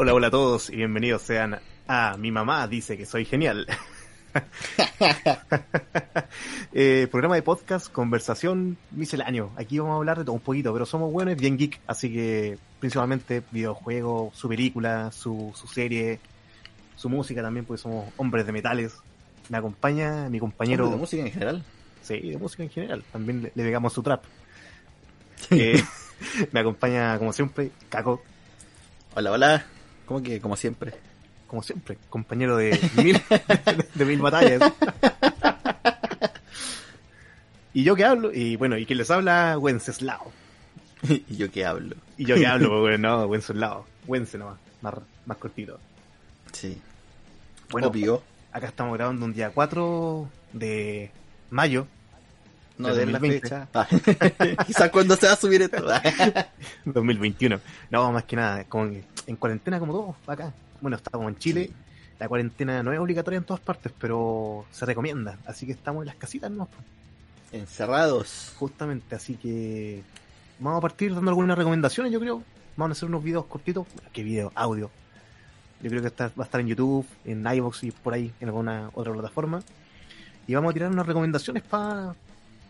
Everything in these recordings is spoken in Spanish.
Hola, hola a todos y bienvenidos sean a Mi mamá dice que soy genial. eh, programa de podcast, conversación misceláneo. Aquí vamos a hablar de todo un poquito, pero somos buenos bien geek, así que principalmente videojuegos, su película, su, su serie, su música también, porque somos hombres de metales. Me acompaña mi compañero. ¿De música en general? Sí, de música en general. También le, le pegamos su trap. Eh, me acompaña, como siempre, Caco. Hola, hola. ¿Cómo que, como siempre? Como siempre, compañero de mil, de mil batallas. Y yo que hablo, y bueno, y quien les habla, Wenceslao. ¿Y yo qué hablo? Y yo que hablo, pues, bueno, no, Wenceslao. Wence nomás, más, más cortito. Sí. Bueno, Obvio. acá estamos grabando un día 4 de mayo. No del de la 2020. fecha. Ah. Quizás cuando se va a subir esto. 2021. No, más que nada, que en cuarentena como todos acá. Bueno, estamos en Chile. La cuarentena no es obligatoria en todas partes, pero se recomienda. Así que estamos en las casitas, ¿no? Encerrados. Justamente, así que vamos a partir dando algunas recomendaciones, yo creo. Vamos a hacer unos videos cortitos. ¿Qué video? Audio. Yo creo que va a estar en YouTube, en iVoox y por ahí, en alguna otra plataforma. Y vamos a tirar unas recomendaciones para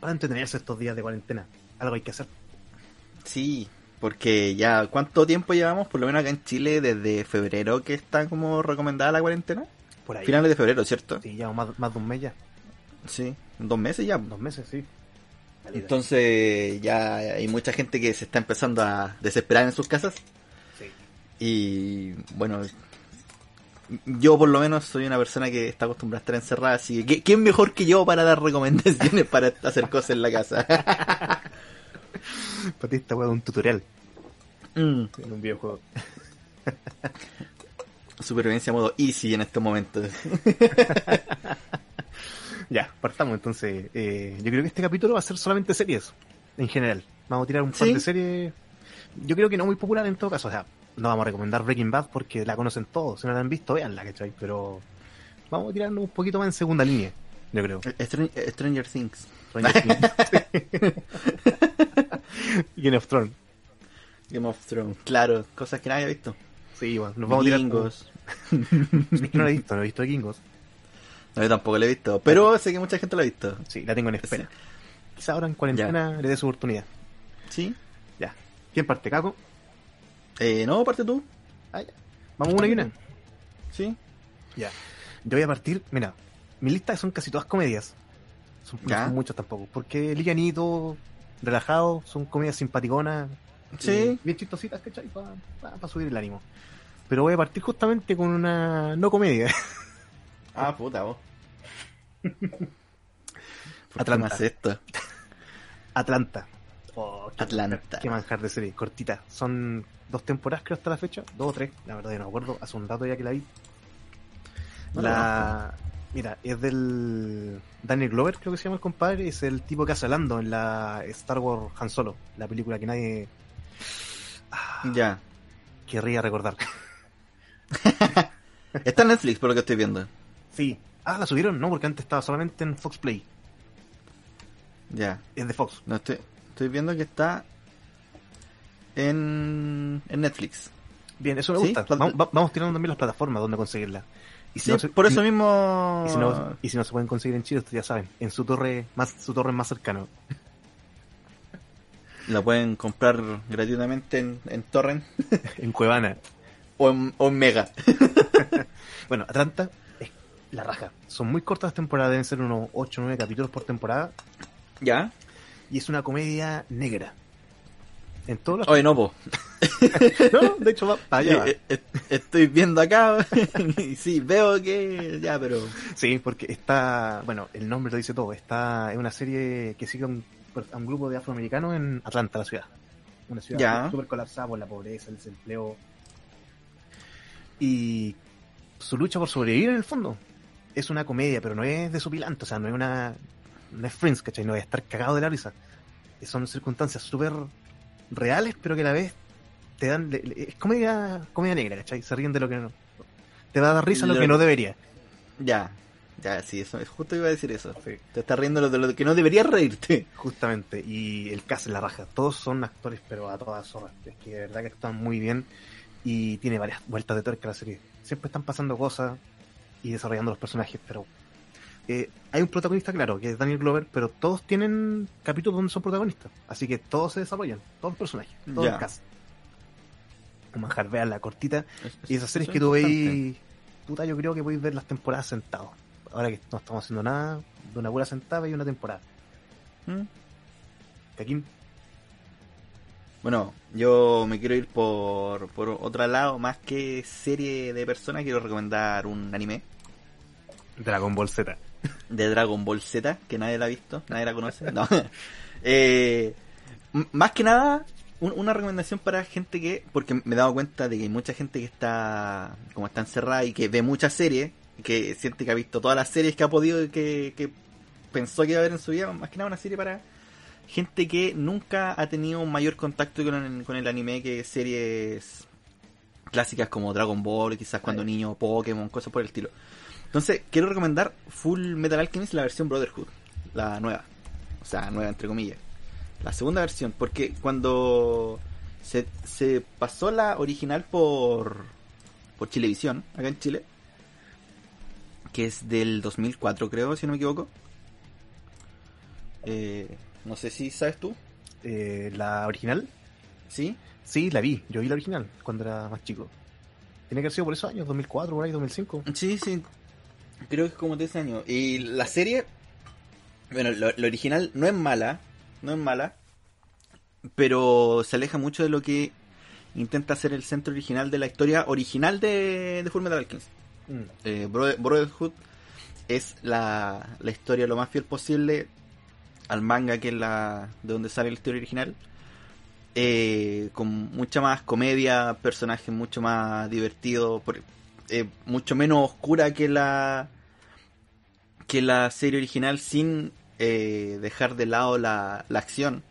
para entretenerse estos días de cuarentena. Algo hay que hacer. Sí, porque ya, ¿cuánto tiempo llevamos? Por lo menos acá en Chile, desde febrero que está como recomendada la cuarentena. Por ahí. Finales de febrero, ¿cierto? Sí, ya más, más de un mes ya. Sí. Dos meses ya. Dos meses, sí. Entonces ya hay mucha gente que se está empezando a desesperar en sus casas. Sí. Y bueno, yo por lo menos soy una persona que está acostumbrada a estar encerrada, así que ¿qué- ¿quién mejor que yo para dar recomendaciones para hacer cosas en la casa? Para ti esta weá un tutorial Mm, en un videojuego. Supervivencia modo easy en estos momentos. Ya, partamos entonces. Eh, yo creo que este capítulo va a ser solamente series, en general. Vamos a tirar un par Sí. de series. Yo creo que no muy popular en todo caso. O sea, no vamos a recomendar Breaking Bad porque la conocen todos. Si no la han visto, veanla, ¿cachai? Pero vamos a tirarnos un poquito más en segunda línea, yo creo. Stran- Stranger Things. Stranger Things. Game of Thrones. Game of Thrones. Claro, cosas que nadie ha visto. Sí, bueno, nos vamos a tirar. No la he visto, no he visto Vikingos. No, yo tampoco lo he visto, pero sé que mucha gente lo ha visto. Sí, la tengo en espera. Quizá ahora en cuarentena le dé su oportunidad. ¿Sí? Ya. ¿Quién parte, Caco? Eh, no, parte tú. Ah, ya. Vamos una y una. ¿Sí? Ya. Yo voy a partir, mira, mi lista son casi todas comedias. Son, no Ya. son muchas tampoco. Porque livianito, relajado, son comedias simpaticonas. Sí. eh, bien chistositas, ¿cachai? Para subir el ánimo. Pero voy a partir justamente con una no comedia. Ah, puta, vos. ¿Por qué Atlanta. más esto? Atlanta. Oh, Atlanta. manjar- Qué manjar de serie, cortita. Son dos temporadas creo hasta la fecha, dos o tres, la verdad yo no me acuerdo, hace un rato ya que la vi. No la... Mira, es del Daniel Glover, creo que se llama el compadre, es el tipo que hace Lando en la Star Wars Han Solo, la película que nadie ah, Ya. querría recordar. Está en Netflix, por lo que estoy viendo. Sí. Ah, la subieron, no, porque antes estaba solamente en Fox Play. Ya. Es de Fox. No estoy, estoy viendo que está en, en Netflix. Bien, eso me gusta. Vamos, va- vamos tirando también las plataformas donde conseguirla. Y si Sí, no se- por eso mismo. Y si, no, y si no se pueden conseguir en Chile, ustedes ya saben, en su torre más su torre más cercano. La pueden comprar gratuitamente en, en Torrent En Cuevana. o en, o en Mega. Bueno, Atlanta es la raja. Son muy cortas las temporadas, deben ser unos 8 o 9 capítulos por temporada. ¿Ya? Y es una comedia negra. En todos los... Oye, no, po. No, de hecho va para allá. Eh, eh, estoy viendo acá y sí, veo que. Ya, pero. Sí, porque está... Bueno, el nombre lo dice todo. Está es una serie que sigue a un, a un grupo de afroamericanos en Atlanta, la ciudad. Una ciudad Ya. súper colapsada por la pobreza, el desempleo. Y su lucha por sobrevivir en el fondo. Es una comedia, pero no es desopilante, o sea, no es una... No es Friends, ¿cachai? No es estar cagado de la risa. Son circunstancias súper reales, pero que a la vez te dan... Es comedia, comedia negra, ¿cachai? Se ríen de lo que no... Te va a dar risa lo Lo- que no debería. Ya. Ya, sí, eso. Justo iba a decir eso. Sí. Te estás riendo de lo que no deberías reírte. Justamente, y el cast en la raja. Todos son actores, pero a todas horas. Es que de verdad que están muy bien. y tiene varias vueltas de tuerca la serie. Siempre están pasando cosas y desarrollando los personajes, pero eh, hay un protagonista claro, que es Daniel Glover, pero todos tienen capítulos donde son protagonistas, así que todos se desarrollan, todos los personajes, todos el cast. Un manjar, vean la cortita. Es- es- Y esas series que tú veis, puta, yo creo que podéis ver las temporadas sentados. Ahora que no estamos haciendo nada, de una pura sentada y una temporada. ¿Mm? Bueno, yo me quiero ir por, por otro lado, más que serie de personas, quiero recomendar un anime Dragon Ball Z. de Dragon Ball Z, que nadie la ha visto, nadie la conoce. No. Eh, más que nada, un- una recomendación para gente que, porque me he dado cuenta de que hay mucha gente que está, como está encerrada y que ve muchas series, que siente que ha visto todas las series que ha podido y que, que pensó que iba a ver en su vida, más que nada una serie para gente que nunca ha tenido un mayor contacto con el, con el anime que series clásicas como Dragon Ball, quizás cuando niño, Pokémon, cosas por el estilo. Entonces, quiero recomendar Full Metal Alchemist, la versión Brotherhood, la nueva. O sea, nueva entre comillas. La segunda versión, porque cuando se, se pasó la original por, por Chilevisión, acá en Chile, que es del 2004 creo, si no me equivoco. Eh, no sé si sabes tú, Eh, la original, ¿sí? sí, la vi. Yo vi la original cuando era más chico. Tiene que haber sido por esos años, 2004, por ahí, 2005. Sí, sí. Creo que es como de ese año. Y la serie, bueno, lo, lo original no es mala, no es mala, pero se aleja mucho de lo que intenta hacer el centro original de la historia original de, de Fullmetal Alchemist. Mm. Eh, Brother- Brotherhood es la, la historia lo más fiel posible al manga que es la de donde sale la historia original. Eh, con mucha más comedia, personajes mucho más divertidos, por- eh, mucho menos oscura que la que la serie original sin eh, dejar de lado la, la acción.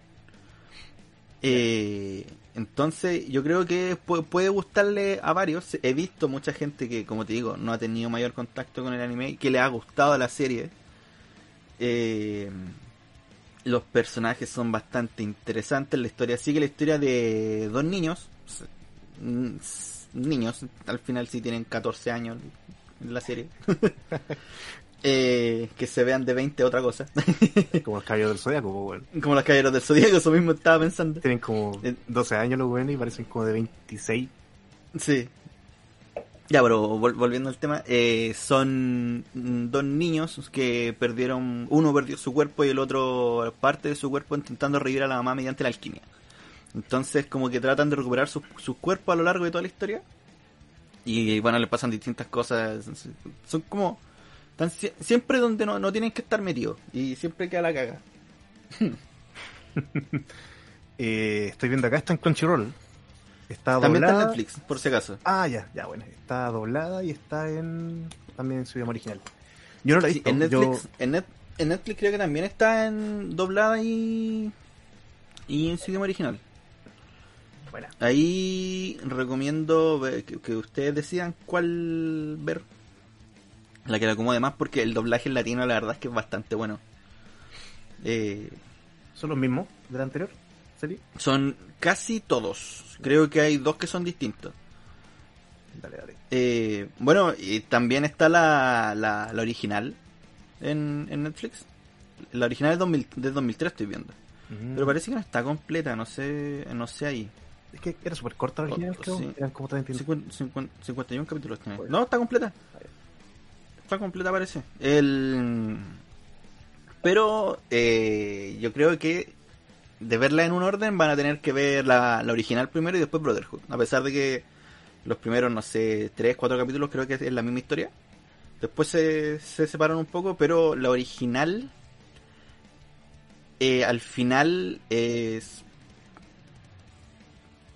Eh, entonces yo creo que pu- puede gustarle a varios. He visto mucha gente que, como te digo, no ha tenido mayor contacto con el anime y que le ha gustado la serie. Eh, los personajes son bastante interesantes. La historia sigue la historia de dos niños. Niños, al final sí tienen 14 años en la serie. Eh, que se vean de 20 otra cosa. Como los caballeros del Zodiaco, pues. Como los caballeros del Zodíaco, eso mismo estaba pensando. Tienen como Eh. 12 años los weones y parecen como de 26. Sí. Ya, pero vol- volviendo al tema, eh, son dos niños que perdieron, uno perdió su cuerpo y el otro parte de su cuerpo intentando revivir a la mamá mediante la alquimia. Entonces como que tratan de recuperar sus sus cuerpos a lo largo de toda la historia. Y bueno, le pasan distintas cosas. Son como... Están sie- siempre donde no, no tienen que estar metidos. Y siempre queda la caga. Eh, estoy viendo acá, está en Crunchyroll. Está También está en doblada. Netflix, por si acaso. Ah, ya, ya, bueno. Está doblada y está en también en su idioma original. Yo no la he Sí, visto. en yo- Netflix, en, Net- en Netflix creo que también está en doblada y y en su idioma original. Buena. Ahí recomiendo que, que ustedes decidan cuál ver. La que le acomode más porque el doblaje en latino la verdad es que es bastante bueno. Eh, ¿Son los mismos de la anterior serie? son casi todos. Creo que hay dos que son distintos. Dale, dale. Eh, bueno, y también está la, la, la original en, en Netflix. La original es 2000, del 2003 estoy viendo. Mm. Pero parece que no está completa, no sé, no sé ahí. Es que era súper corta la original, Oh, creo. sí. Eran como 30 50, 50, 51 capítulos tiene. No, está completa. Está completa parece. El... Pero eh, yo creo que de verla en un orden van a tener que ver la, la original primero y después Brotherhood. A pesar de que los primeros, no sé, 3, 4 capítulos creo que es la misma historia. Después se, se separan un poco, pero la original eh, al final es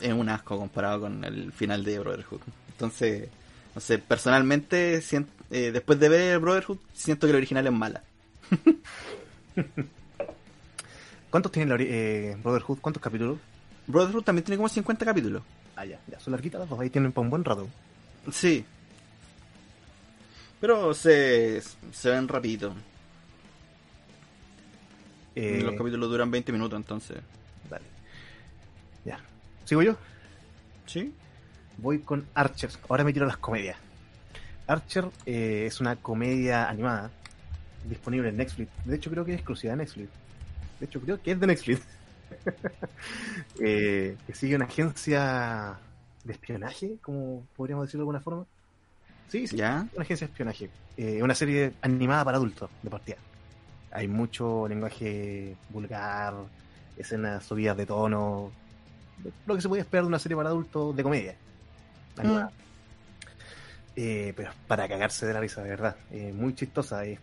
es un asco comparado con el final de Brotherhood. Entonces, no sé, personalmente, sien- eh, después de ver Brotherhood, siento que la original es mala. ¿Cuántos tiene la eh, Brotherhood? ¿Cuántos capítulos? Brotherhood también tiene como 50 capítulos. Ah, ya, ya. Son larguitas las dos. Ahí tienen para un buen rato. Sí. Pero se, se ven rapidito. Eh, Los capítulos duran 20 minutos, entonces. ¿Sigo yo? ¿Sí? voy con Archer. Ahora me tiro a las comedias. Archer eh, es una comedia animada disponible en Netflix. De hecho, creo que es exclusiva de Netflix. De hecho, creo que es de Netflix. Eh, que sigue una agencia de espionaje, como podríamos decirlo de alguna forma. Sí, sí, ¿Ya? una agencia de espionaje. Eh, una serie animada para adultos, de partida. Hay mucho lenguaje vulgar, escenas subidas de tono, lo que se puede esperar de una serie para adultos de comedia. animada. Eh, pero para cagarse de la risa, de verdad. Eh, muy chistosa. eh.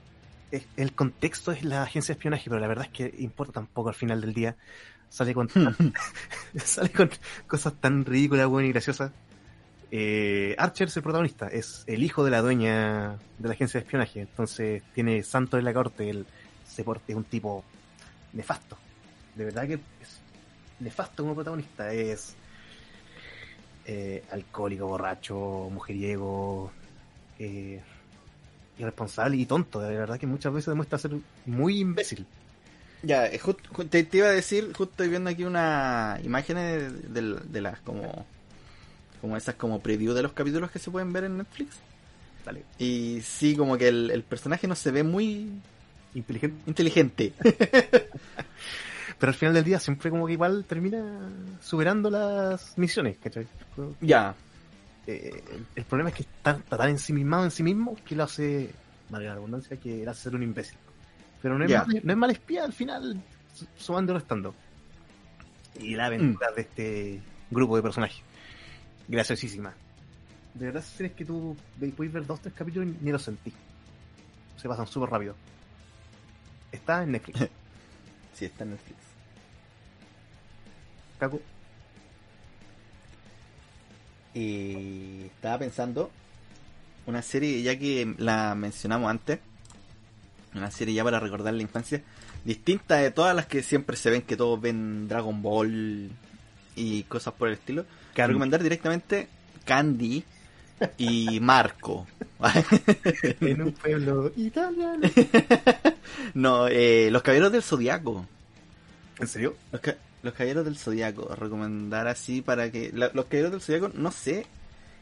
El contexto es la agencia de espionaje, pero la verdad es que importa tampoco al final del día. Sale con, sale con cosas tan ridículas, buenas y graciosas. Eh, Archer es el protagonista, es el hijo de la dueña de la agencia de espionaje, entonces tiene santo en la corte, él se porte es un tipo nefasto. De verdad que es nefasto como protagonista, es eh, alcohólico, borracho, mujeriego, eh, irresponsable y tonto. De verdad que muchas veces demuestra ser muy imbécil. Ya, eh, ju- ju- te, te iba a decir, justo estoy viendo aquí una imágenes de, de- de las como como esas como preview de los capítulos que se pueden ver en Netflix. Dale. Y sí, como que el, el personaje no se ve muy Inteligente. inteligente. Pero al final del día siempre como que igual termina superando las misiones, ¿cachai? ya, Eh, el, el problema es que está, está tan ensimismado en sí mismo que lo hace, valga la redundancia, que lo hace ser un imbécil. Pero no es, Ya. mal, no es mal espía al final, su- sumando y restando. Y la aventura de este grupo de personajes. Graciosísima. De verdad, si es que tú puedes ver dos tres capítulos y ni los sentí. Se pasan súper rápido. Está en Netflix. sí está en Netflix. Caco. Y estaba pensando una serie ya que la mencionamos antes, una serie ya para recordar la infancia, distinta de todas las que siempre se ven que todos ven Dragon Ball y cosas por el estilo. Candy. Recomendar directamente Candy y Marco. en un pueblo italiano. no, eh, Los Caballeros del Zodiaco. ¿En serio? Los, ca- los Caballeros del Zodiaco, recomendar así para que... la- los Caballeros del Zodiaco, no sé,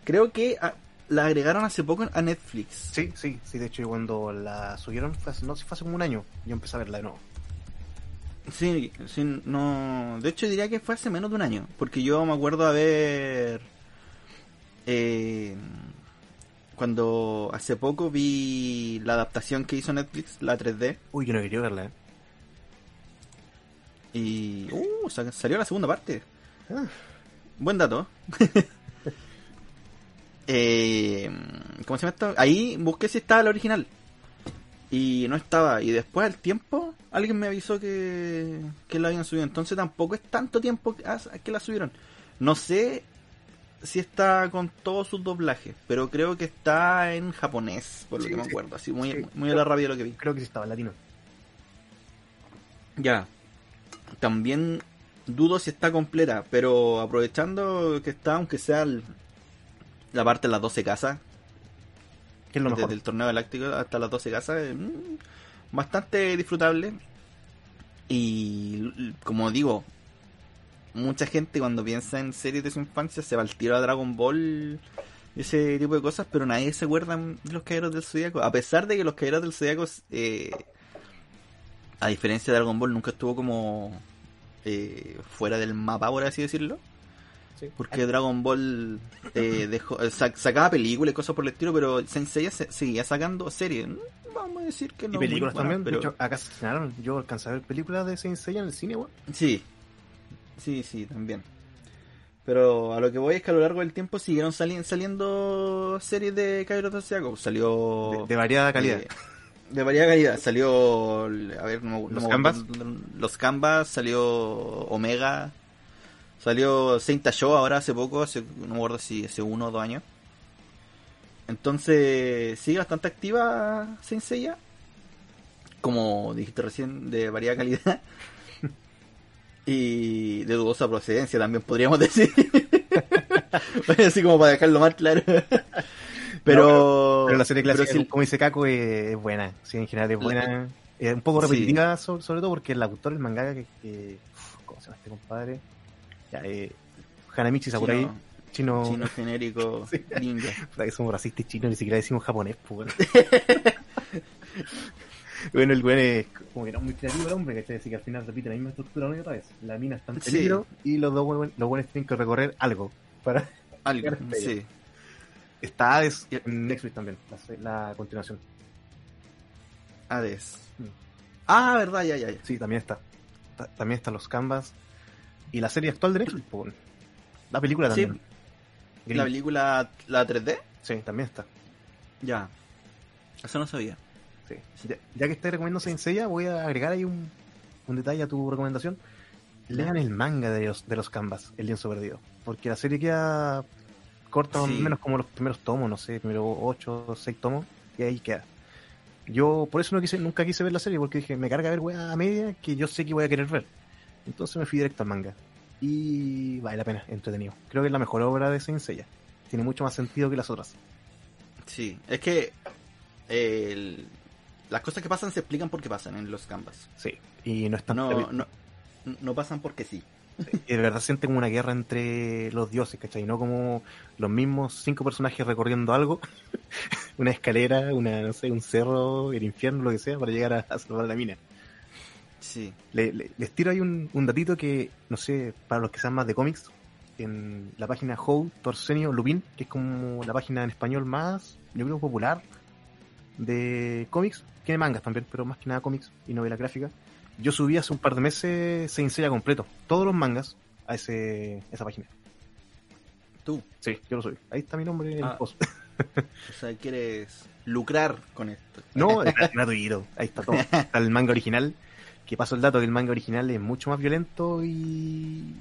creo que ah, la agregaron hace poco a Netflix. Sí, sí, sí, de hecho cuando la subieron, fue hace- no sé, fue hace como un año, yo empecé a verla de nuevo. Sí, sí, no... De hecho diría que fue hace menos de un año, porque yo me acuerdo haber... Eh, cuando hace poco vi la adaptación que hizo Netflix, la 3D, Uy, yo no quería verla, ¿eh? Y... Uh, sa- salió la segunda parte. Ah. Buen dato. eh, ¿Cómo se llama esto? Ahí busqué si estaba la original. Y no estaba. Y después al tiempo, alguien me avisó que, que la habían subido. Entonces tampoco es tanto tiempo que, que la subieron. No sé si está con todos sus doblajes, pero creo que está en japonés, por lo Sí, que me acuerdo. Así muy, Sí. muy a la rabia lo que vi. Creo que sí estaba en latino. Ya. También dudo si está completa, pero aprovechando que está, aunque sea el- la parte de las 12 casas, Que es lo mejor. desde el torneo galáctico hasta las 12 casas, eh, mm, bastante disfrutable. Y como digo, mucha gente cuando piensa en series de su infancia se va al tiro a Dragon Ball y ese tipo de cosas, pero nadie se acuerda de los Caballeros del Zodíaco. A pesar de que los Caballeros del Zodíaco, eh, a diferencia de Dragon Ball, nunca estuvo como eh, fuera del mapa, por así decirlo. Sí. Porque Dragon Ball eh, dejó, eh, sac- sacaba películas y cosas por el estilo, pero Sensei se- seguía sacando series. Vamos a decir que no. y películas también. pero De hecho, acá se estrenaron. Yo alcancé a ver películas de Saint Seiya en el cine, weón. Sí, sí, sí, también. Pero a lo que voy es que a lo largo del tiempo siguieron sali- saliendo series de del Zodiaco. Salió. De, de variada calidad. eh, de variada calidad. Salió. A ver, no, no ¿Los me Canvas? Los Canvas, salió Omega. Salió Saint Show ahora hace poco, hace, no me acuerdo si hace uno o dos años. Entonces, sigue bastante activa Saint Seiya. Como dijiste recién, de variada calidad. y de dudosa procedencia también podríamos decir. Así como para dejarlo más claro. Pero, Pero la serie clásica, sí- como dice Kako, es, buena. Sí, en general es buena. Es un poco Sí. repetitiva, so- sobre todo porque el autor, el mangaka, que, que- uf, ¿cómo se llama este compadre? Ya, eh, Hanamichi Sakurai. Chino- chino. Chino genérico Sí. ninja. Que somos racistas chinos, ni siquiera decimos japonés, pues. bueno, el güey es como que no muy creativo el hombre, ¿cachai? Así que al final repite la misma estructura una y otra vez. La mina está en Sí. peligro y los dos buenos, los buenos tienen que recorrer algo. Para... Algo, sí. Está Hades en Netflix también, la, la continuación. Hades. Ah, verdad, ya, ya, ya. Sí, también está. Ta- También están los Canvas. Y la serie actual de Netflix, pues. La película Sí. también. Gris. La película, la 3D, Sí, también está. ya. Eso no sabía. Sí. Ya, ya que estoy recomendando Saint Seiya, voy a agregar ahí un, un detalle a tu recomendación. Lean el manga de los, de los Canvas, El lienzo perdido. Porque la serie queda corta, más o Sí. menos como los primeros tomos, no sé, primero 8 o 6 tomos, y ahí queda. Yo por eso no quise, nunca quise ver la serie, porque dije, me carga ver weá a media que yo sé que voy a querer ver. Entonces me fui directo al manga. Y vale la pena, entretenido. Creo que es la mejor obra de Saint Seiya. Tiene mucho más sentido que las otras. Sí, es que eh, el- las cosas que pasan se explican porque pasan en los canvas. Sí. Y no es tan No, no, no pasan porque sí. De verdad siente como una guerra entre los dioses, ¿cachai? No como los mismos cinco personajes recorriendo algo, una escalera, una, no sé, un cerro, el infierno, lo que sea, para llegar a, a salvar la mina. Sí. Le- le- les tiro ahí un, un datito que, no sé, para los que sean más de cómics, en la página How Torsenio Lupin, que es como la página en español más, yo creo, popular de cómics, tiene mangas también, pero más que nada cómics y novela gráfica. Yo subí hace un par de meses Saint Seiya completo, todos los mangas, a ese, esa página. Tú, Sí, yo lo subí. Ahí está mi nombre en el Ah. post. o sea, quieres lucrar con esto. No, es gratuito. Ahí está todo. Está el manga original. Que paso el dato que el manga original es mucho más violento y.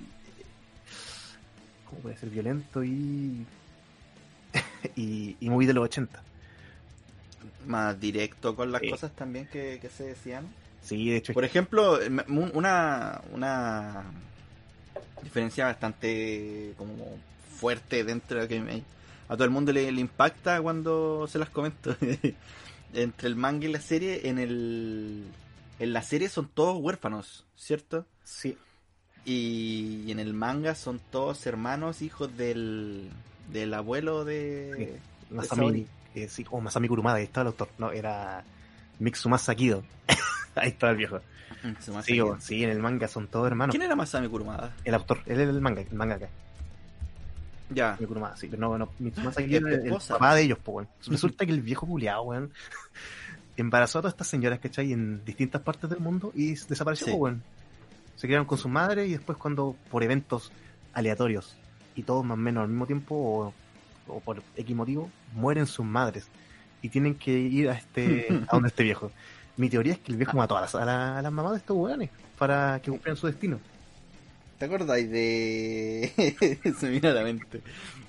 ¿Cómo puede ser violento y. y, y muy de los 80? Más directo con las cosas también que, que se decían. Sí, de hecho. Por ejemplo, una, una diferencia bastante como fuerte dentro de que me- a todo el mundo le, le impacta cuando se las comento. Entre el manga y la serie, en el en la serie son todos huérfanos, ¿cierto? Sí. Y en el manga son todos hermanos, hijos del, del abuelo de... Masami. Saori. eh, sí, oh, Masami Kurumada, ahí estaba el autor. No, era. Mitsumasa Kido. ahí estaba el viejo. Tsumasa Sí, sí, en el manga son todos hermanos. ¿Quién era Masami Kurumada? El autor, él es el manga, el manga acá. Ya. Mi Kurumada, sí, pero no, no, Mitsumasa Es Kido tu es el papá de ellos, pues, weón. Resulta que el viejo culiado, weón, embarazó a todas estas señoras, ¿cachai? En distintas partes del mundo y desapareció, Sí. weón. Se quedaron con su madre y después cuando, por eventos aleatorios, y todos más o menos al mismo tiempo, o, o por X motivo, mueren sus madres. Y tienen que ir a este, a donde este viejo. Mi teoría es que el viejo mató a las, a la- a las mamás de estos weones para que cumplieran su destino. ¿Te acordáis de. Se la mente.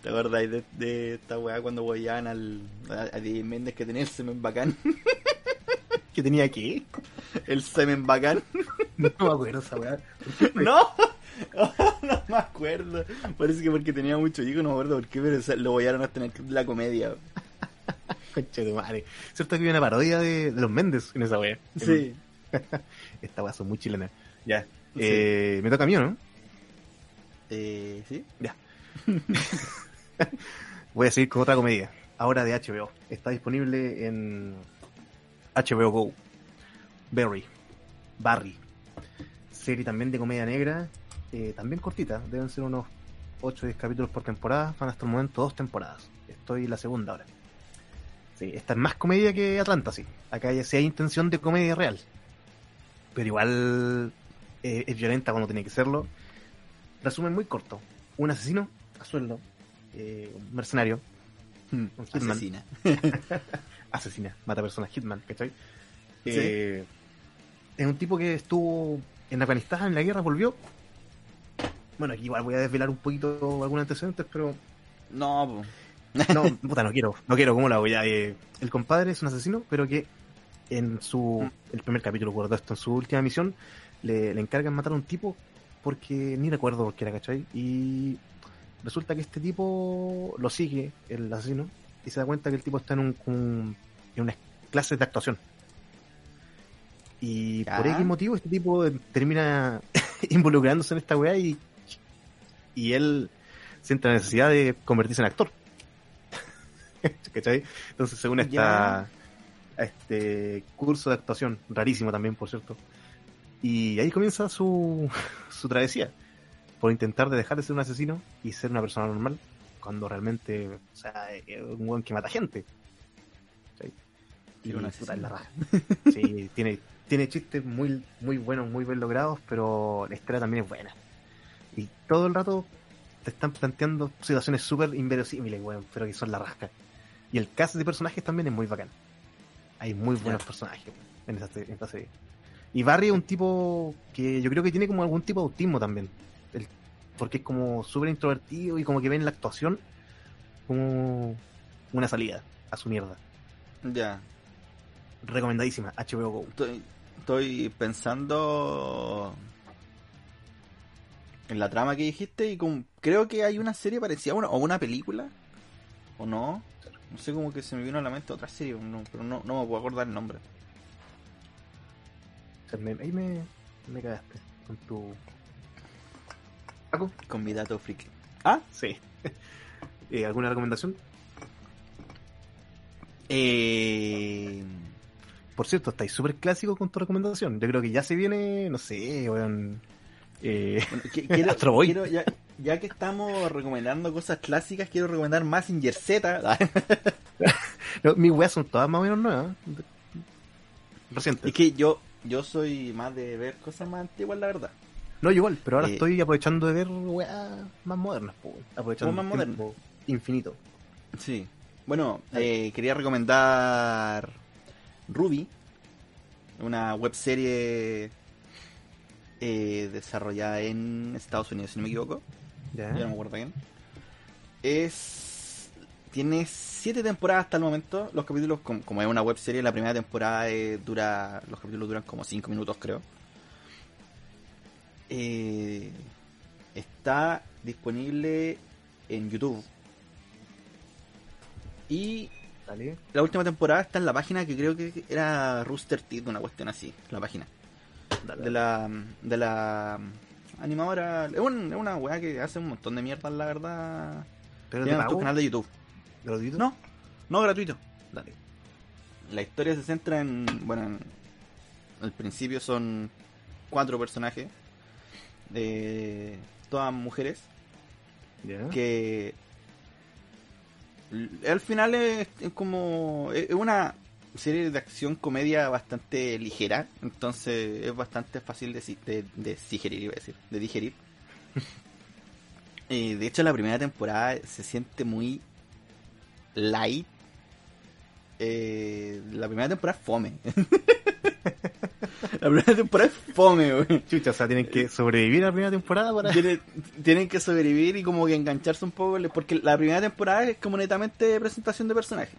¿Te acordáis de, de esta weá cuando voyaban al. a, a Méndez que tenía el semen bacán? ¿Que tenía que? El semen bacán. No me acuerdo esa weá. ¡No! no me acuerdo. Parece que porque tenía mucho hijo, no me acuerdo por qué, pero o sea, lo voyaron hasta en el club de la comedia. De madre. ¿Cierto que había una parodia de, de los Méndez en esa wea? Sí. Esta wea son muy chilenas. Ya. Sí. Eh, me toca a mí, ¿o ¿no? Eh, ¿Sí? Voy a seguir con otra comedia. Ahora de HBO. Está disponible en HBO Go. Barry. Barry. Serie también de comedia negra. eh, también cortita. Deben ser unos 8 o 10 capítulos por temporada. Van hasta el momento dos temporadas. Estoy en la segunda ahora. Sí, esta es más comedia que Atlanta, sí. Acá ya sí hay intención de comedia real. Pero igual eh, es violenta cuando tiene que serlo. Resumen muy corto. Un asesino a sueldo, eh, un mercenario, un hitman, Asesina. asesina, mata personas, hitman, ¿cachai? Sí. Eh, es un tipo que estuvo en Afganistán en la guerra, volvió. Bueno, aquí igual voy a desvelar un poquito algunos antecedentes, pero No, po. No, puta, no quiero, no quiero, ¿cómo lo hago? Ya, eh, el compadre es un asesino, pero que en su, el primer capítulo, recuerdo esto, en su última misión, le, le encargan matar a un tipo porque ni recuerdo por qué era, ¿cachai? Y resulta que este tipo lo sigue, el asesino, y se da cuenta que el tipo está en un, un- en unas clases de actuación. Y Ya. por X motivo este tipo termina involucrándose en esta weá y, y él siente la necesidad de convertirse en actor. ¿Cachai? Entonces según esta, este curso de actuación, rarísimo también, por cierto. Y ahí comienza su, su travesía, por intentar de dejar de ser un asesino y ser una persona normal, cuando realmente, o sea, es un buen que mata gente. Y Era un puta, es la raja. Sí, tiene, tiene chistes muy, muy buenos, muy bien logrados, pero la historia también es buena. Y todo el rato te están planteando situaciones súper inverosímiles, weón, pero que son la rasca. Y el cast de personajes también es muy bacán. Hay muy buenos personajes en esta, en esta serie. Y Barry es un tipo que yo creo que tiene como algún tipo de autismo también. El- porque es como súper introvertido y como que ve en la actuación como una salida a su mierda. Ya. Recomendadísima, HBO Go. Estoy, estoy pensando en la trama que dijiste y como, creo que hay una serie parecida a una, o una película. ¿O no? No sé, como que se me vino a la mente otra serie, no, pero no, no me puedo acordar el nombre. O sea, me- ahí me, me cagaste con tu. Paco. Con mi dato friki. ¿Ah? Sí. Eh, ¿Alguna recomendación? Eh... Por cierto, estáis súper clásico con tu recomendación. Yo creo que ya se viene, no sé, weón. Eh, Bueno, qui- quiero, Astro Boy. quiero- ya, ya que estamos recomendando cosas clásicas, quiero recomendar Mazinger Z. no, mis weas son todas más o menos nuevas. de- Recientes. es que yo yo soy más de ver cosas más antiguas, la verdad. No, igual, pero ahora Eh, estoy aprovechando de ver weas más modernas, po. Aprovechando ¿Cómo más tiempo infinito. Sí. Bueno, eh, quería recomendar Ruby, una webserie eh, desarrollada en Estados Unidos, si no me equivoco. Ya. Ya no me acuerdo bien. Es. Tiene siete temporadas hasta el momento. Los capítulos, com- como es una webserie, la primera temporada eh, dura. Los capítulos duran como cinco minutos, creo. Eh, está disponible en YouTube. Y Dale. la última temporada está en la página que creo que era Rooster Teeth, una cuestión así. La página Dale. de la de la animadora es, un- es una weá que hace un montón de mierda la verdad. Pero tiene tu canal de YouTube. Gratuito. no no gratuito. Dale. la historia se centra en bueno en, al principio son cuatro personajes eh, todas mujeres que al final es, es como es una serie de acción comedia bastante ligera entonces es bastante fácil de, de, de digerir iba a decir de digerir y de hecho la primera temporada se siente muy light Eh, la primera temporada es fome la primera temporada es fome güey. Chucha, o sea, tienen que sobrevivir a la primera temporada para. Tienen, tienen que sobrevivir y como que engancharse un poco, porque la primera temporada es como netamente presentación de personajes.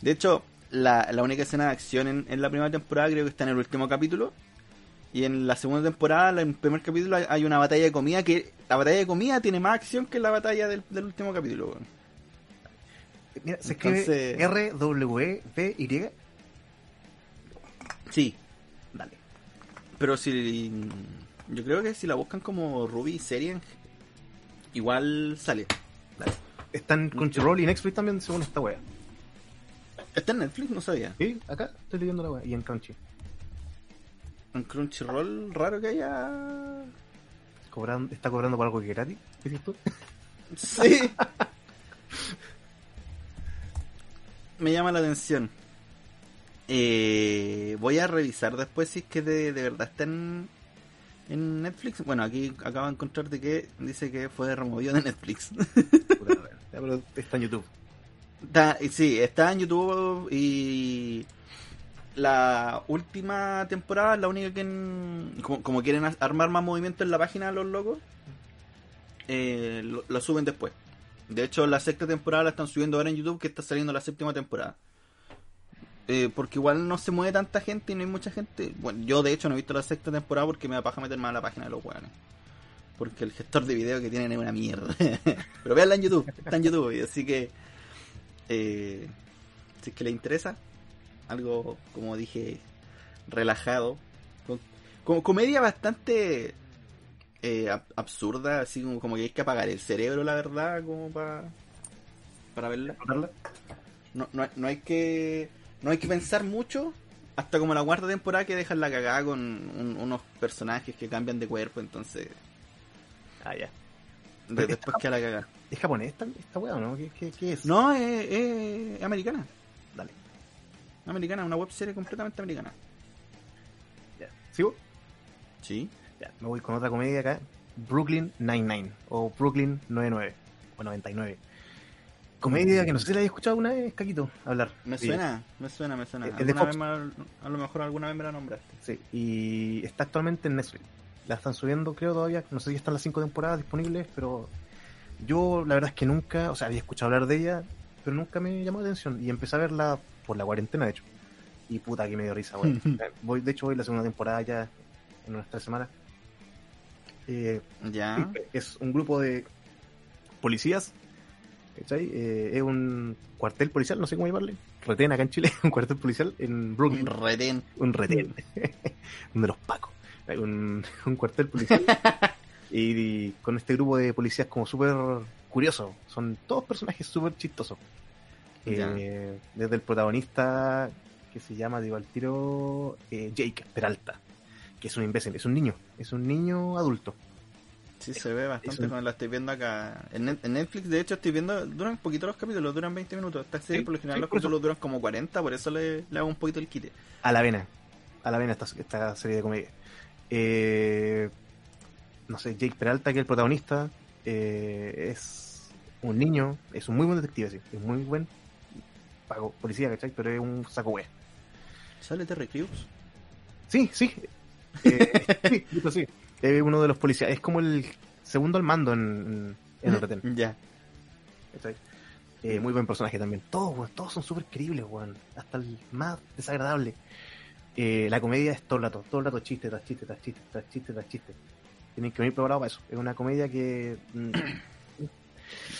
De hecho, la, la única escena de acción en, en la primera temporada creo que está en el último capítulo. Y en la segunda temporada, en el primer capítulo, hay, hay una batalla de comida que la batalla de comida tiene más acción que la batalla del, del último capítulo. Mira, se Entonces- escribe R-W-B-Y. Sí, Dale. pero si... Yo creo que si la buscan como Ruby serie, igual sale. Dale. Está en Crunchyroll y Netflix también, según esta wea. Está en Netflix, no sabía. Sí, acá estoy leyendo la wea. Y en Crunchy. En Crunchyroll, raro que haya... Cobran- está cobrando por algo que es gratis. ¿Qué dices tú? Sí. Me llama la atención. Eh, voy a revisar después si es que de, de verdad está en, en Netflix. Bueno, aquí acabo de encontrar de que dice que fue removido de Netflix. Pero está en YouTube. Está- sí, está en YouTube y la última temporada, la única que en- como, quieren armar más movimiento en la página los locos, eh, lo, suben después. De hecho, la sexta temporada la están subiendo ahora en YouTube, que está saliendo la séptima temporada. Eh, porque igual no se mueve tanta gente y no hay mucha gente. Bueno, yo de hecho no he visto la sexta temporada porque me da paja meter más a la página de los weones. Porque el gestor de video que tienen es una mierda. Pero véanla en YouTube, está en YouTube, así que eh, si es que le interesa, algo como dije, relajado, con, como comedia bastante eh, ab- absurda, así como, como que hay que apagar el cerebro, la verdad, como para para verla. No, no, hay- no hay que no hay que pensar mucho hasta como la cuarta temporada que dejan la cagada con un- unos personajes que cambian de cuerpo, entonces Ah, ya. después queda la cagada. ¿Es japonés esta, esta weá o no? ¿Qué, qué, qué es? No, es, es americana. Dale. Americana, una web serie completamente americana. Ya. ¿Sigo? Sí. Ya, me voy con otra comedia acá. Brooklyn 99 o Brooklyn 99 o 99. Comedia que no sé si la he escuchado una vez, Caquito, hablar. Me Sí. suena, me suena, me suena. Es de Alguna Fox. vez me- a lo mejor alguna vez me la nombraste. Sí, y está actualmente en Netflix. La están subiendo, creo, todavía. No sé si están las cinco temporadas disponibles, pero yo la verdad es que nunca, o sea, había escuchado hablar de ella, pero nunca me llamó la atención. Y empecé a verla por la cuarentena, de hecho. Y puta que me dio risa, güey. voy, de hecho, voy la segunda temporada ya en unas tres semanas. Eh, Ya. es un grupo de policías. Eh, es un cuartel policial, no sé cómo llamarle. Retén acá en Chile, un cuartel policial en Brooklyn. Retén. Un retén. un de los pacos. Un, un cuartel policial. Y, y con este grupo de policías como súper curiosos. Son todos personajes súper chistosos. Eh, desde el protagonista que se llama, digo al tiro, eh, Jake Peralta. Que es un imbécil, es un niño. Es un niño adulto. Sí, se ve bastante un- cuando la estoy viendo acá. En, Net- en Netflix, de hecho, estoy viendo. Duran un poquito los capítulos, duran 20 minutos. Esta serie, Sí, por lo general, sí, los capítulos duran como 40, por eso le, le hago un poquito el quite. A la vena. A la vena esta, esta serie de comedia. Eh, no sé, Jake Peralta, que es el protagonista, eh, es un niño, es un muy buen detective, sí. Es muy buen pago, policía, ¿cachai? Pero es un saco wea. ¿Sale Terry Crews? Sí, sí. Eh, sí, sí. Es uno de los policías. Es como el segundo al mando en, en, en el retén. Ya. ¿cachai? Eh, muy buen personaje también. Todos, weón, todos son súper creíbles, weón. Hasta el más desagradable. Eh, la comedia es todo el rato, todo el rato chiste tras chiste, tras chiste, tras chiste, tras chiste. Tienen que venir preparados para eso. Es una comedia que... mm,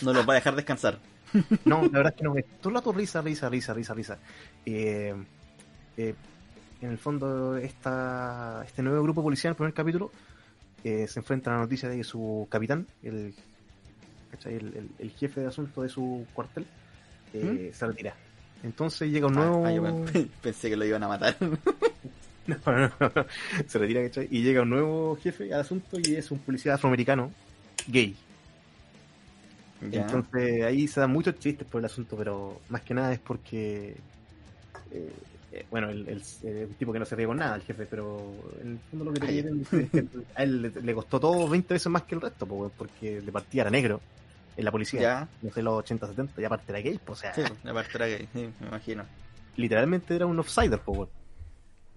No los va a dejar descansar. no, la verdad es que no. Es todo el rato risa, risa, risa, risa, risa. Eh, eh, en el fondo, esta, este nuevo grupo policial, en el primer capítulo, eh, se enfrenta a la noticia de que su capitán, el, el, el- el jefe de asunto de su cuartel, eh, se retira. Entonces llega un nuevo... Ah, yo pe- pensé que lo iban a matar. No, no, no, se retira, ¿cachai? Y llega un nuevo jefe al asunto y es un policía afroamericano gay. ya. Entonces ahí se dan muchos chistes por el asunto, pero más que nada es porque, eh, eh, bueno, el, el- eh, tipo que no se ríe con nada, el jefe, pero en el fondo lo que te es que a él le, le costó todo 20 veces más que el resto, porque de partida era negro en la policía, Ya. no sé, los 80, 70, y aparte era gay, pues, o sea, Sí, la parte era gay, sí, me imagino. literalmente era un offsider, weón.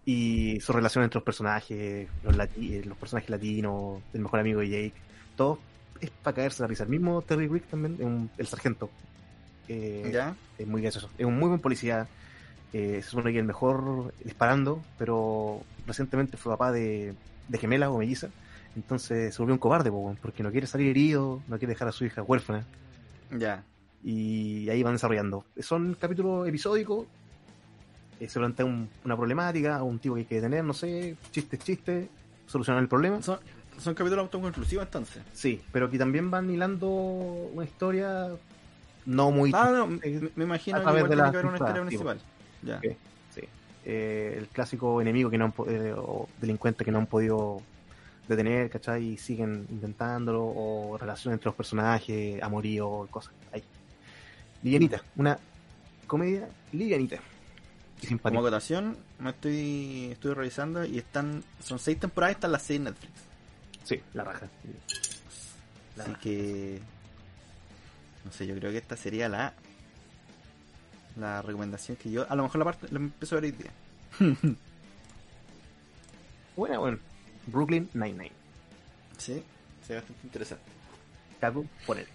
Y su relación entre los personajes, los, lati- eh, los personajes latinos, el mejor amigo de Jake, todo es para caerse la risa. El mismo Terry Rick también, un- el sargento. eh, Ya. Es muy gracioso. Es un muy buen policía. eh, se supone que es el mejor disparando, pero recientemente fue papá de, de gemela o melliza. Entonces se volvió un cobarde, porque no quiere salir herido, no quiere dejar a su hija huérfana. Ya. Y ahí van desarrollando. Son capítulos episódicos. Eh, se plantea un- una problemática, un tipo que hay que detener, no sé, chistes, chistes, solucionar el problema. Son, son capítulos autoconclusivos entonces. Sí, pero que también van hilando una historia no muy... Ah, no, me, me imagino a que igual de tiene la que haber una historia principal. Ya. Sí. Eh, el clásico enemigo que no han eh, o delincuente que no han podido detener, ¿cachai? Y siguen intentándolo, o relación entre los personajes, amorío, cosas. Ahí. Livianita, una comedia livianita. Como acotación, me estoy, estoy revisando y están, son seis temporadas y están las seis en Netflix. Sí, la raja. La Así raja. que, no sé, yo creo que esta sería la la recomendación que yo, a lo mejor la parte la empiezo a ver hoy día. Buena, bueno. Brooklyn Nine-Nine. Sí, se ve bastante interesante. Caco, ponele.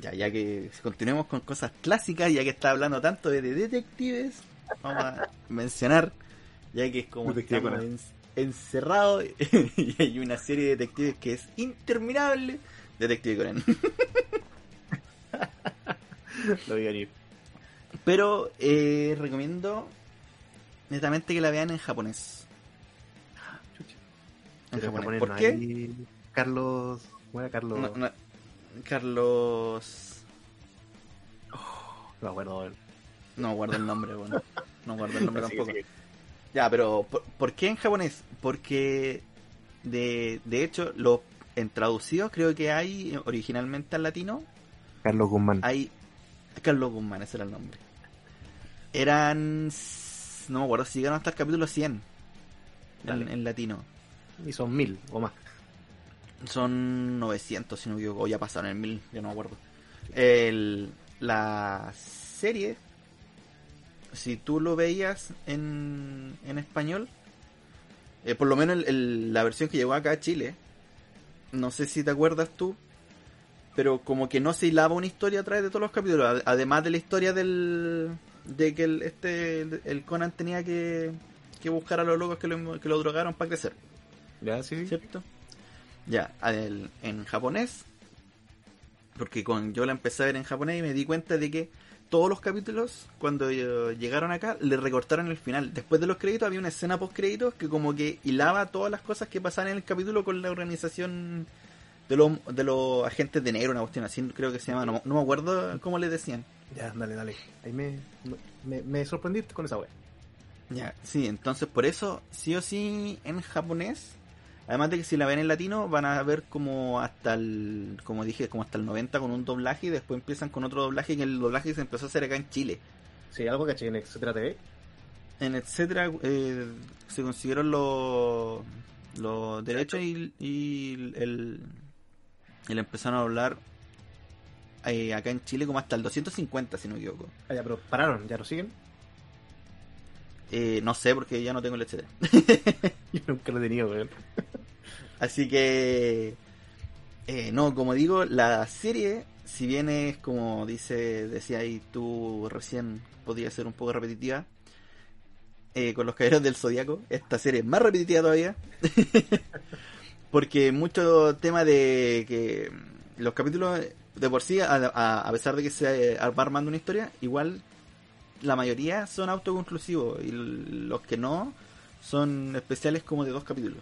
Ya, ya que continuemos con cosas clásicas, ya que está hablando tanto de, de detectives, vamos a mencionar, ya que es como estamos Conan. en- encerrados y hay una serie de detectives que es interminable, Detective Conan. Lo vi venir. Pero eh, recomiendo netamente que la vean en japonés. Chucha. En japonés. japonés ¿Por no qué? hay Carlos. ¿Cómo era Carlos? No, No, no. Carlos. me acuerdo. No guardo el nombre, bueno. No guardo el nombre tampoco. Ya, pero ¿por, por qué en japonés? Porque de, de hecho, lo, en traducido creo que hay originalmente al latino, Carlos Guzmán. hay Carlos Guzmán, ese era el nombre. Eran, no me acuerdo si llegaron hasta el capítulo 100 en, en latino. Y son mil o más. Son 900, si no me equivoco, o ya pasaron el 1000, ya no me acuerdo. El, la serie, si tú lo veías en, en español, eh, por lo menos el- el- la versión que llegó acá a Chile, no sé si te acuerdas tú, pero como que no se hilaba una historia a través de todos los capítulos, ad- además de la historia del de que el, este el, Conan tenía que, que buscar a los locos que lo, que lo drogaron para crecer. Ya, sí. ¿cierto? Ya, el- en japonés, porque con, yo la empecé a ver en japonés y me di cuenta de que todos los capítulos, cuando eh, llegaron acá, le recortaron el final. Después de los créditos había una escena post créditos que como que hilaba todas las cosas que pasaban en el capítulo con la organización de los, de los agentes de negro, una cuestión así, creo que se llama, no, no me acuerdo cómo le decían. Ya, dale, dale. Ahí me, me, me sorprendiste con esa wea. Ya, sí, entonces por eso, sí o sí, en japonés, además de que si la ven en latino, van a ver como hasta el, como dije, como hasta el 90 con un doblaje y después empiezan con otro doblaje, que el doblaje se empezó a hacer acá en Chile. Sí, algo caché en Etcétera TV. En etcétera, eh, se consiguieron los, los derechos y, y el, y le empezaron a hablar eh, acá en Chile como hasta el 250, si no me equivoco. Ah, ya, pero pararon, ya lo siguen. Eh, no sé, porque ya no tengo el etcétera. Yo nunca lo he tenido, weón. Así que, eh, no, como digo, la serie, si bien es como dice, decía ahí tú recién, podría ser un poco repetitiva, eh, con los caballeros del zodiaco, esta serie es más repetitiva todavía, porque mucho tema de que los capítulos de por sí, a, a- a pesar de que se va armando una historia, igual la mayoría son autoconclusivos y los que no son especiales como de dos capítulos.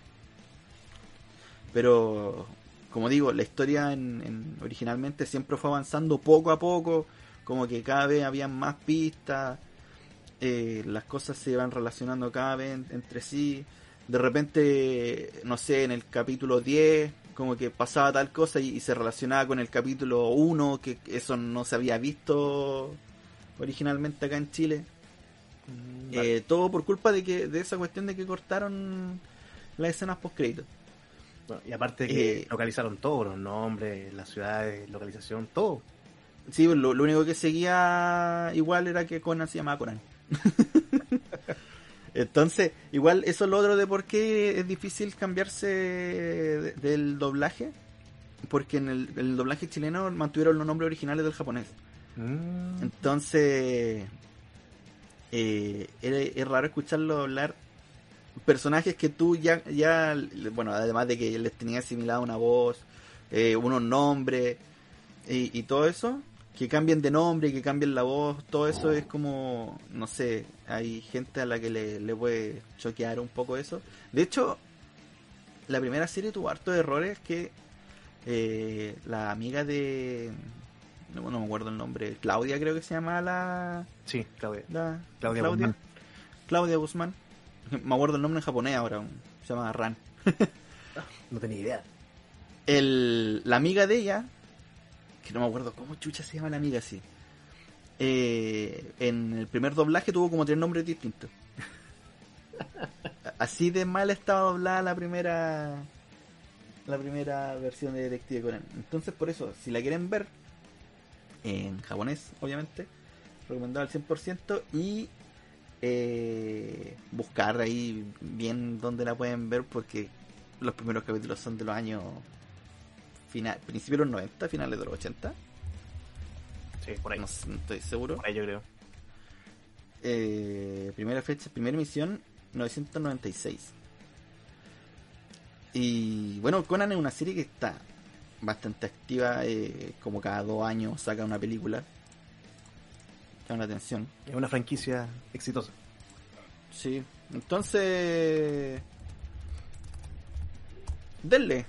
Pero, como digo, la historia en, en- originalmente siempre fue avanzando poco a poco, como que cada vez había más pistas, eh, las cosas se iban relacionando cada vez en- entre sí. De repente, no sé, en el capítulo 10, como que pasaba tal cosa y, y se relacionaba con el capítulo 1, que eso no se había visto originalmente acá en Chile. Eh, todo por culpa de que de esa cuestión de que cortaron las escenas post crédito. Bueno, y aparte que Eh, localizaron todo, los nombres, las ciudades, localización, todo. Sí, lo, lo único que seguía igual era que Conan se llamaba Conan. Entonces, igual eso es lo otro de por qué es difícil cambiarse de- del doblaje. Porque en el, el doblaje chileno mantuvieron los nombres originales del japonés. Mm. Entonces, eh, es, es raro escucharlo hablar personajes que tú ya, ya, bueno, además de que les tenía asimilada una voz, eh, unos nombres y, y todo eso, que cambien de nombre, que cambien la voz, todo eso es como, no sé, hay gente a la que le, le puede choquear un poco eso. De hecho, la primera serie tuvo hartos errores que eh, la amiga de... No, no me acuerdo el nombre. Claudia creo que se llama la... Sí, Claudia. la Claudia Guzmán. Claudia Guzmán. Me acuerdo el nombre en japonés ahora. Se llama Ran. No tenía idea. El, la amiga de ella, que no me acuerdo cómo chucha se llama la amiga así. eh, en el primer doblaje tuvo como tres nombres distintos. Así de mal estaba doblada la primera la primera versión de Detective Conan. Entonces por eso, si la quieren ver en japonés, obviamente, recomendado al 100% y eh, buscar ahí bien dónde la pueden ver porque los primeros capítulos son de los años final, principios de los 90, finales de los 80. Sí, por ahí. No, no estoy seguro. Por ahí yo creo. Eh, primera fecha, primera emisión, 996. Y bueno, Conan es una serie que está bastante activa, eh, como cada dos años saca una película. Llama la atención. Es una franquicia exitosa. Sí, entonces denle,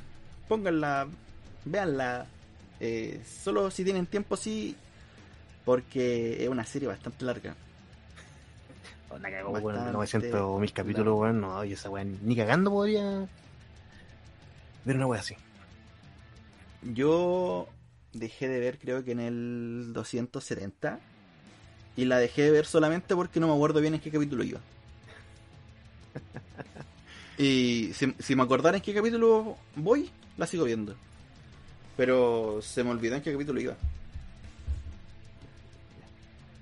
pónganla, véanla. Eh, solo si tienen tiempo, sí, porque es una serie bastante larga. Cagó, weón, Bastante 900 mil capítulos, weón. No, y esa weón ni cagando podría ver una wea así. Yo dejé de ver, creo que en el 270. Y la dejé de ver solamente porque no me acuerdo bien en qué capítulo iba. Y si, si me acordara en qué capítulo voy, la sigo viendo. Pero se me olvidó en qué capítulo iba.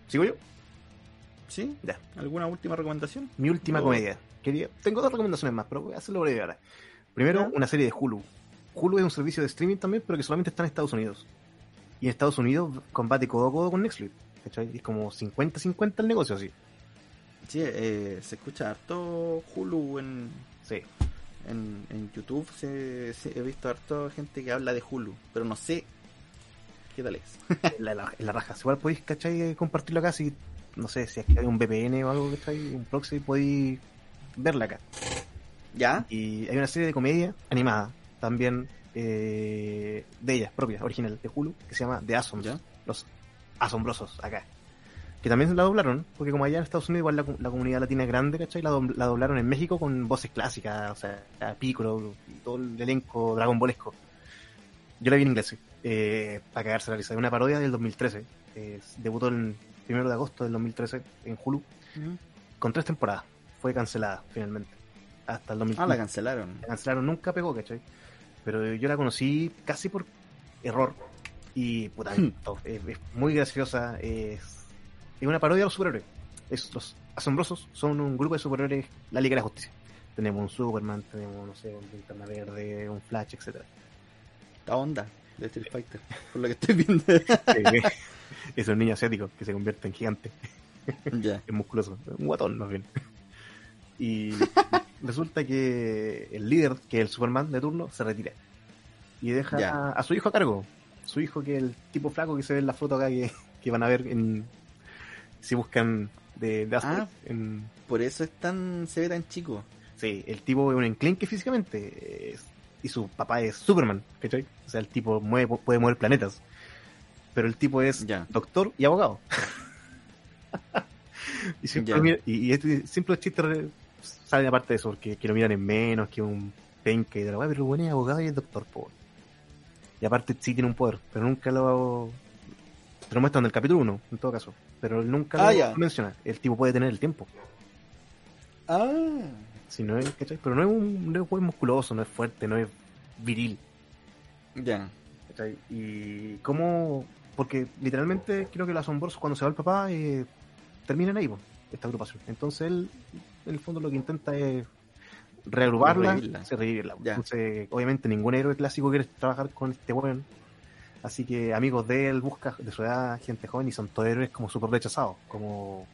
¿Sigo yo? ¿Sí? Ya. ¿Alguna última recomendación? Mi última No. comedia. Quería... Tengo dos recomendaciones más, pero voy a hacerlo breve ahora. Primero, una serie de Hulu. Hulu es un servicio de streaming también, pero que solamente está en Estados Unidos. Y en Estados Unidos combate codo a codo con Netflix. ¿Cachai? Es como 50-50 el negocio, así. Sí, eh, se escucha harto Hulu en, Sí. en, en YouTube. Se, se- he visto harto gente que habla de Hulu, pero no sé qué tal es. la, la, la raja. Igual podéis, ¿cachai? Compartirlo acá si, no sé, si es que hay un VPN o algo, ¿cachai? Un proxy, podéis verla acá. ¿Ya? Y hay una serie de comedia animada, también eh, de ella, propia, original, de Hulu, que se llama The. ¿Ya? Los asombrosos, acá. Que también la doblaron, porque como allá en Estados Unidos igual la, la comunidad latina es grande, ¿cachai? La, la doblaron en México con voces clásicas, o sea, Piccolo y todo el elenco Dragon Ballesco. Yo la vi en inglés, eh, para cagarse la risa. Una parodia del 2013. eh, debutó el primero de agosto del 2013 en Hulu, con tres temporadas. Fue cancelada finalmente. Hasta el 2015 Ah, la cancelaron. la cancelaron, nunca pegó, ¿cachai? Pero yo la conocí casi por error. Y puta, gustó. es, es muy graciosa. Es, es una parodia de los superhéroes. Es, los asombrosos son un grupo de superhéroes, la Liga de la Justicia. Tenemos un Superman, tenemos, no sé, un Linterna Verde, un Flash, etcétera Esta onda de Street Fighter, por lo que estoy viendo. Es un niño asiático que se convierte en gigante, ya. es musculoso, un guatón más bien. Y resulta que el líder, que es el Superman de turno, se retira. Y deja a su hijo a cargo. Su hijo, que es el tipo flaco que se ve en la foto acá que, que van a ver en si buscan de, de Asper, Ah. en- Por eso es tan, se ve tan chico. Sí, el tipo es un enclenque físicamente. es- y su papá es Superman, ¿cachai? O sea, el tipo mueve, puede mover planetas. Pero el tipo es Ya. doctor y abogado. y siempre, mira- y, y este simple chiste sale aparte de eso, porque que lo miran en menos, que un penca y de la weá, pero bueno, es abogado y es doctor, po. Y aparte sí tiene un poder, pero nunca lo. Te lo muestran en el capítulo 1, en todo caso. Pero él nunca Ah, lo menciona. El tipo puede tener el tiempo. Ah. Si no es, ¿cachai? Pero no es un no es buen musculoso, no es fuerte, no es viril. Ya. ¿cachai? Y cómo, porque literalmente creo que los asombrosos cuando se va el papá eh, terminan ahí, po, esta agrupación. Entonces él, en el fondo lo que intenta es reagruparla, Revivirla. sí, revivirla. Ya. Entonces, obviamente ningún héroe clásico quiere trabajar con este weón. Así que amigos de él busca de su edad, gente joven, y son todos héroes como súper rechazados, como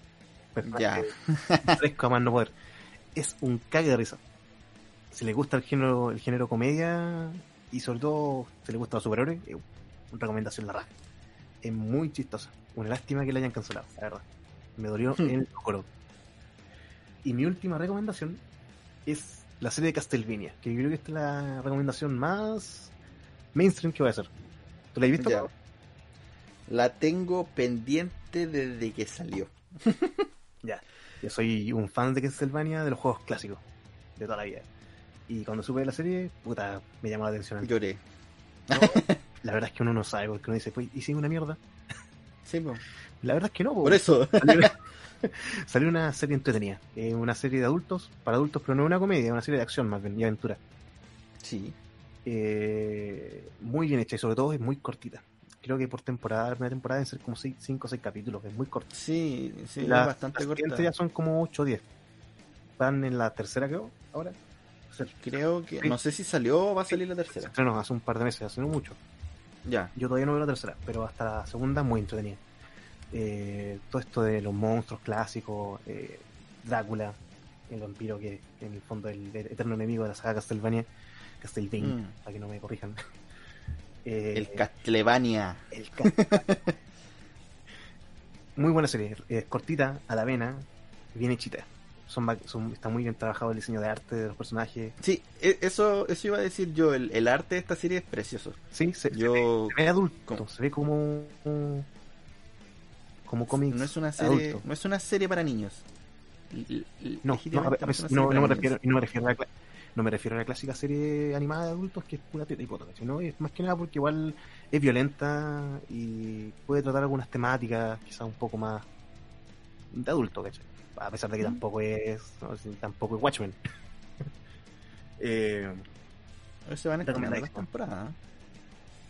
Ya. frescos a más no poder. Es un cague de risa. Si le gusta el género, el género comedia y sobre todo si le gustan los superhéroes, eh, una recomendación la raja. Es muy chistosa. Una lástima que la hayan cancelado, la verdad. Me dolió Hmm. el coro. Y mi última recomendación es la serie de Castlevania, que yo creo que esta es la recomendación más mainstream que voy a hacer. ¿Tú la has visto? Ya. La tengo pendiente desde que salió. Ya. Yo soy un fan de Castlevania de los juegos clásicos, de toda la vida. Y cuando supe de la serie, puta, me llamó la atención. Lloré. No, la verdad es que uno no sabe, porque uno dice, pues, ¿y si es una mierda? Sí, po. La verdad es que no, po. por eso. Salió salió una serie entretenida. Eh, una serie de adultos, para adultos, pero no una comedia, una serie de acción más bien, y aventura. Sí. Eh, muy bien hecha y sobre todo es muy cortita. Creo que por temporada, la primera temporada deben ser como 5 o 6 capítulos, es muy corta. Sí, sí, Las- es bastante las corta. ya son como 8 o 10. Van en la tercera, creo, ahora. Creo que. Sí. No sé si salió o va a salir la tercera. estrenó hace un par de meses, hace no mucho. Ya. Yo todavía no veo la tercera, pero hasta la segunda muy entretenida. Eh, todo esto de los monstruos clásicos, eh, Drácula, el vampiro que, que en el fondo es el eterno enemigo de la saga Castlevania, Castlevania, Mm. para que no me corrijan. Eh, El Castlevania. el Castlevania. Muy buena serie, es cortita, a la vena, bien hechita. son, son- está muy bien trabajado el diseño de arte de los personajes. Sí, e- eso, eso iba a decir yo. El, el arte de esta serie es precioso. Sí, se, Yo. se ve adulto, ¿Cómo? se ve como como cómics No es una serie, adulto. no es una serie para niños. No, no, me refiero, no me refiero a la, no me refiero a la clásica serie animada de adultos que es pura teta y. No, es más que nada porque igual es violenta y puede tratar algunas temáticas quizás un poco más de adulto, ¿cachai? A pesar de que tampoco es tampoco es Watchmen. eh, se van a estrenar las temporadas.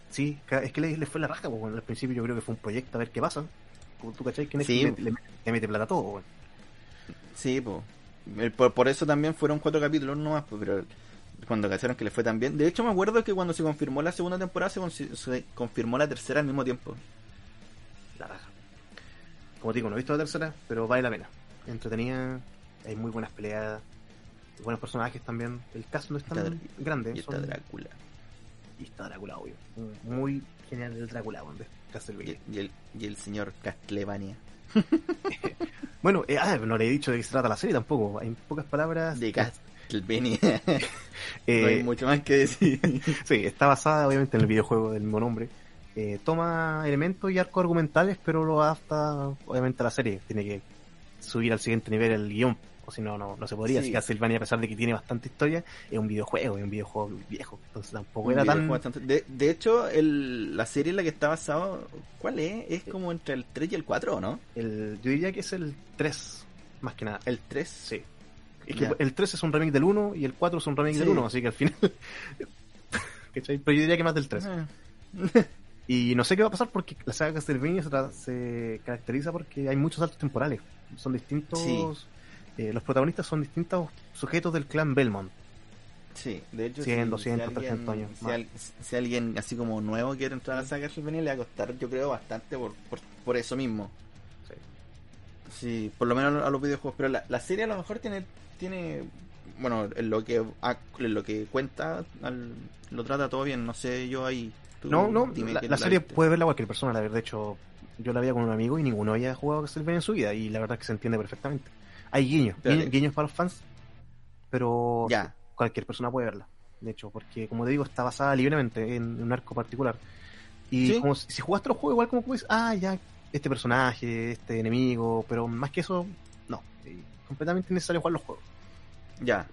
sí, es que le, fue la raja, bueno, al principio yo creo que fue un proyecto a ver qué pasa. Tú, ¿cachai? Que Netflix Sí. le, le- le mete plata a todo. Sí. Por, por eso también fueron cuatro capítulos nomás, pues, pero cuando cacharon que le fue tan bien. De hecho, me acuerdo que cuando se confirmó la segunda temporada, se, con- se confirmó la tercera al mismo tiempo. la raja. Como te digo, no he visto la tercera, pero vale la pena. Entretenida, hay muy buenas peleas, buenos personajes también. El caso no es tan Está grande. Y está son- Drácula. y está Drácula, obvio. Muy genial el Drácula, Y, Castlevania. y el, y el señor Castlevania. Bueno, eh, ah, no le he dicho de qué se trata la serie tampoco. En pocas palabras. De Castlevania. eh, no hay mucho más que decir. Sí, está basada obviamente en el videojuego del mismo nombre. Eh, toma elementos y arcos argumentales, pero lo adapta obviamente a la serie. Tiene que subir al siguiente nivel el guion, o si no, no, no se podría. Sí. Así que Castlevania, a pesar de que tiene bastante historia, es un videojuego, es un videojuego viejo. Entonces tampoco Un era tan. bastante- De, de hecho, el, la serie en la que está basado, ¿cuál es? Es como entre el 3 y el 4, ¿o no? El, yo diría que es el 3, más que nada. El 3. Sí. Es que el 3 es un remake del 1 y el 4 es un remake Sí. del 1, así que al final. Pero yo diría que más del 3. Ah. Y no sé qué va a pasar porque la saga Castlevania se, se caracteriza porque hay muchos saltos temporales. Son distintos. Sí. Eh, los protagonistas son distintos sujetos del clan Belmont. Sí, de hecho, 100, si- 200, si alguien, 300 años Si, más. al- si alguien así como nuevo quiere entrar a la saga Castlevania, le va a costar, yo creo, bastante por, por, por eso mismo. Sí. Sí, por lo menos a los videojuegos. Pero la, la serie a lo mejor tiene, tiene bueno, en lo que en lo que cuenta, al- lo trata todo bien. No sé, yo ahí. tú No, no, la, serie viste. puede verla cualquier persona. La verdad, de hecho, yo la veía con un amigo y ninguno había jugado a Castlevania en su vida. Y la verdad es que se entiende perfectamente. Hay guiños, guiños, guiños para los fans, pero Ya, cualquier persona puede verla. De hecho, porque como te digo, está basada libremente en un arco particular. Y Sí. como si, si jugaste los juegos, igual como puedes, ah, ya, este personaje, este enemigo, pero más que eso, no. Completamente innecesario jugar los juegos. ya.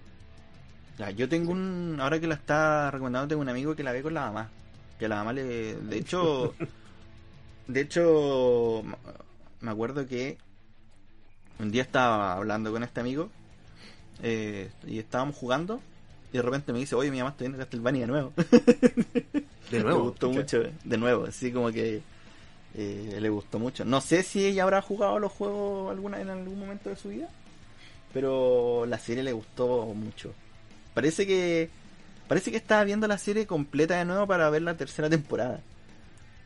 Ya, yo tengo un. Ahora que la está recomendando, tengo un amigo que la ve con la mamá. Que la mamá le. De hecho. de hecho. Me acuerdo que. Un día estaba hablando con este amigo. eh, y estábamos jugando. Y de repente me dice, oye, mi mamá está viendo Castlevania de nuevo. De nuevo. le gustó mucho, de nuevo, así como que eh, le gustó mucho. No sé si ella habrá jugado los juegos alguna en algún momento de su vida, pero la serie le gustó mucho. Parece que parece que estaba viendo la serie completa de nuevo para ver la tercera temporada.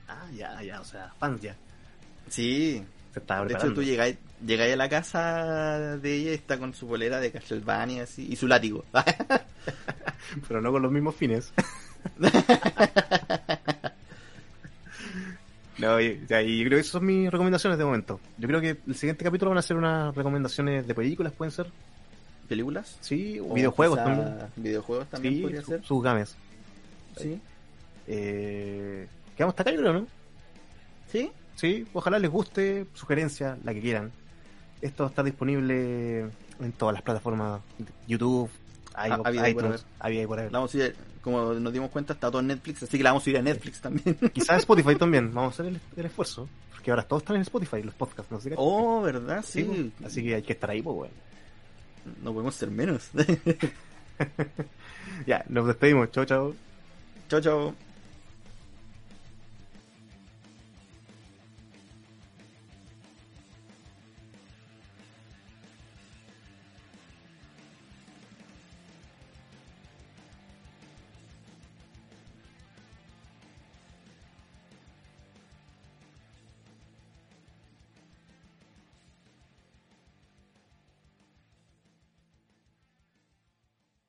Ah, ya, ya, o sea, fans ya. Sí, estaba de hecho tú llegáis, llegáis a la casa de ella y está con su polera de Castlevania así, y su látigo. Pero no con los mismos fines. No, y, yo creo que esas son mis recomendaciones de momento. Yo creo que el siguiente capítulo van a ser unas recomendaciones de películas, pueden ser. ¿Películas? Sí, O videojuegos también. Videojuegos también Sí, podría su- ser. sus games. Sí. Eh, quedamos hasta acá, yo creo, ¿no? ¿Sí? Sí, ojalá les guste, sugerencia, la que quieran. Esto está disponible en todas las plataformas, YouTube, iVoox, Ah, y por iTunes. La vamos a ir, como nos dimos cuenta, está todo en Netflix, así que la vamos a subir a Netflix también. Quizás Spotify también, vamos a hacer el, el esfuerzo, porque ahora todos están en Spotify, los podcasts, no sé qué. oh, ¿verdad? Sí, Sí. pues, así que hay que estar ahí, pues, bueno. No podemos ser menos. Ya, nos despedimos, chao, chao. chao, chao.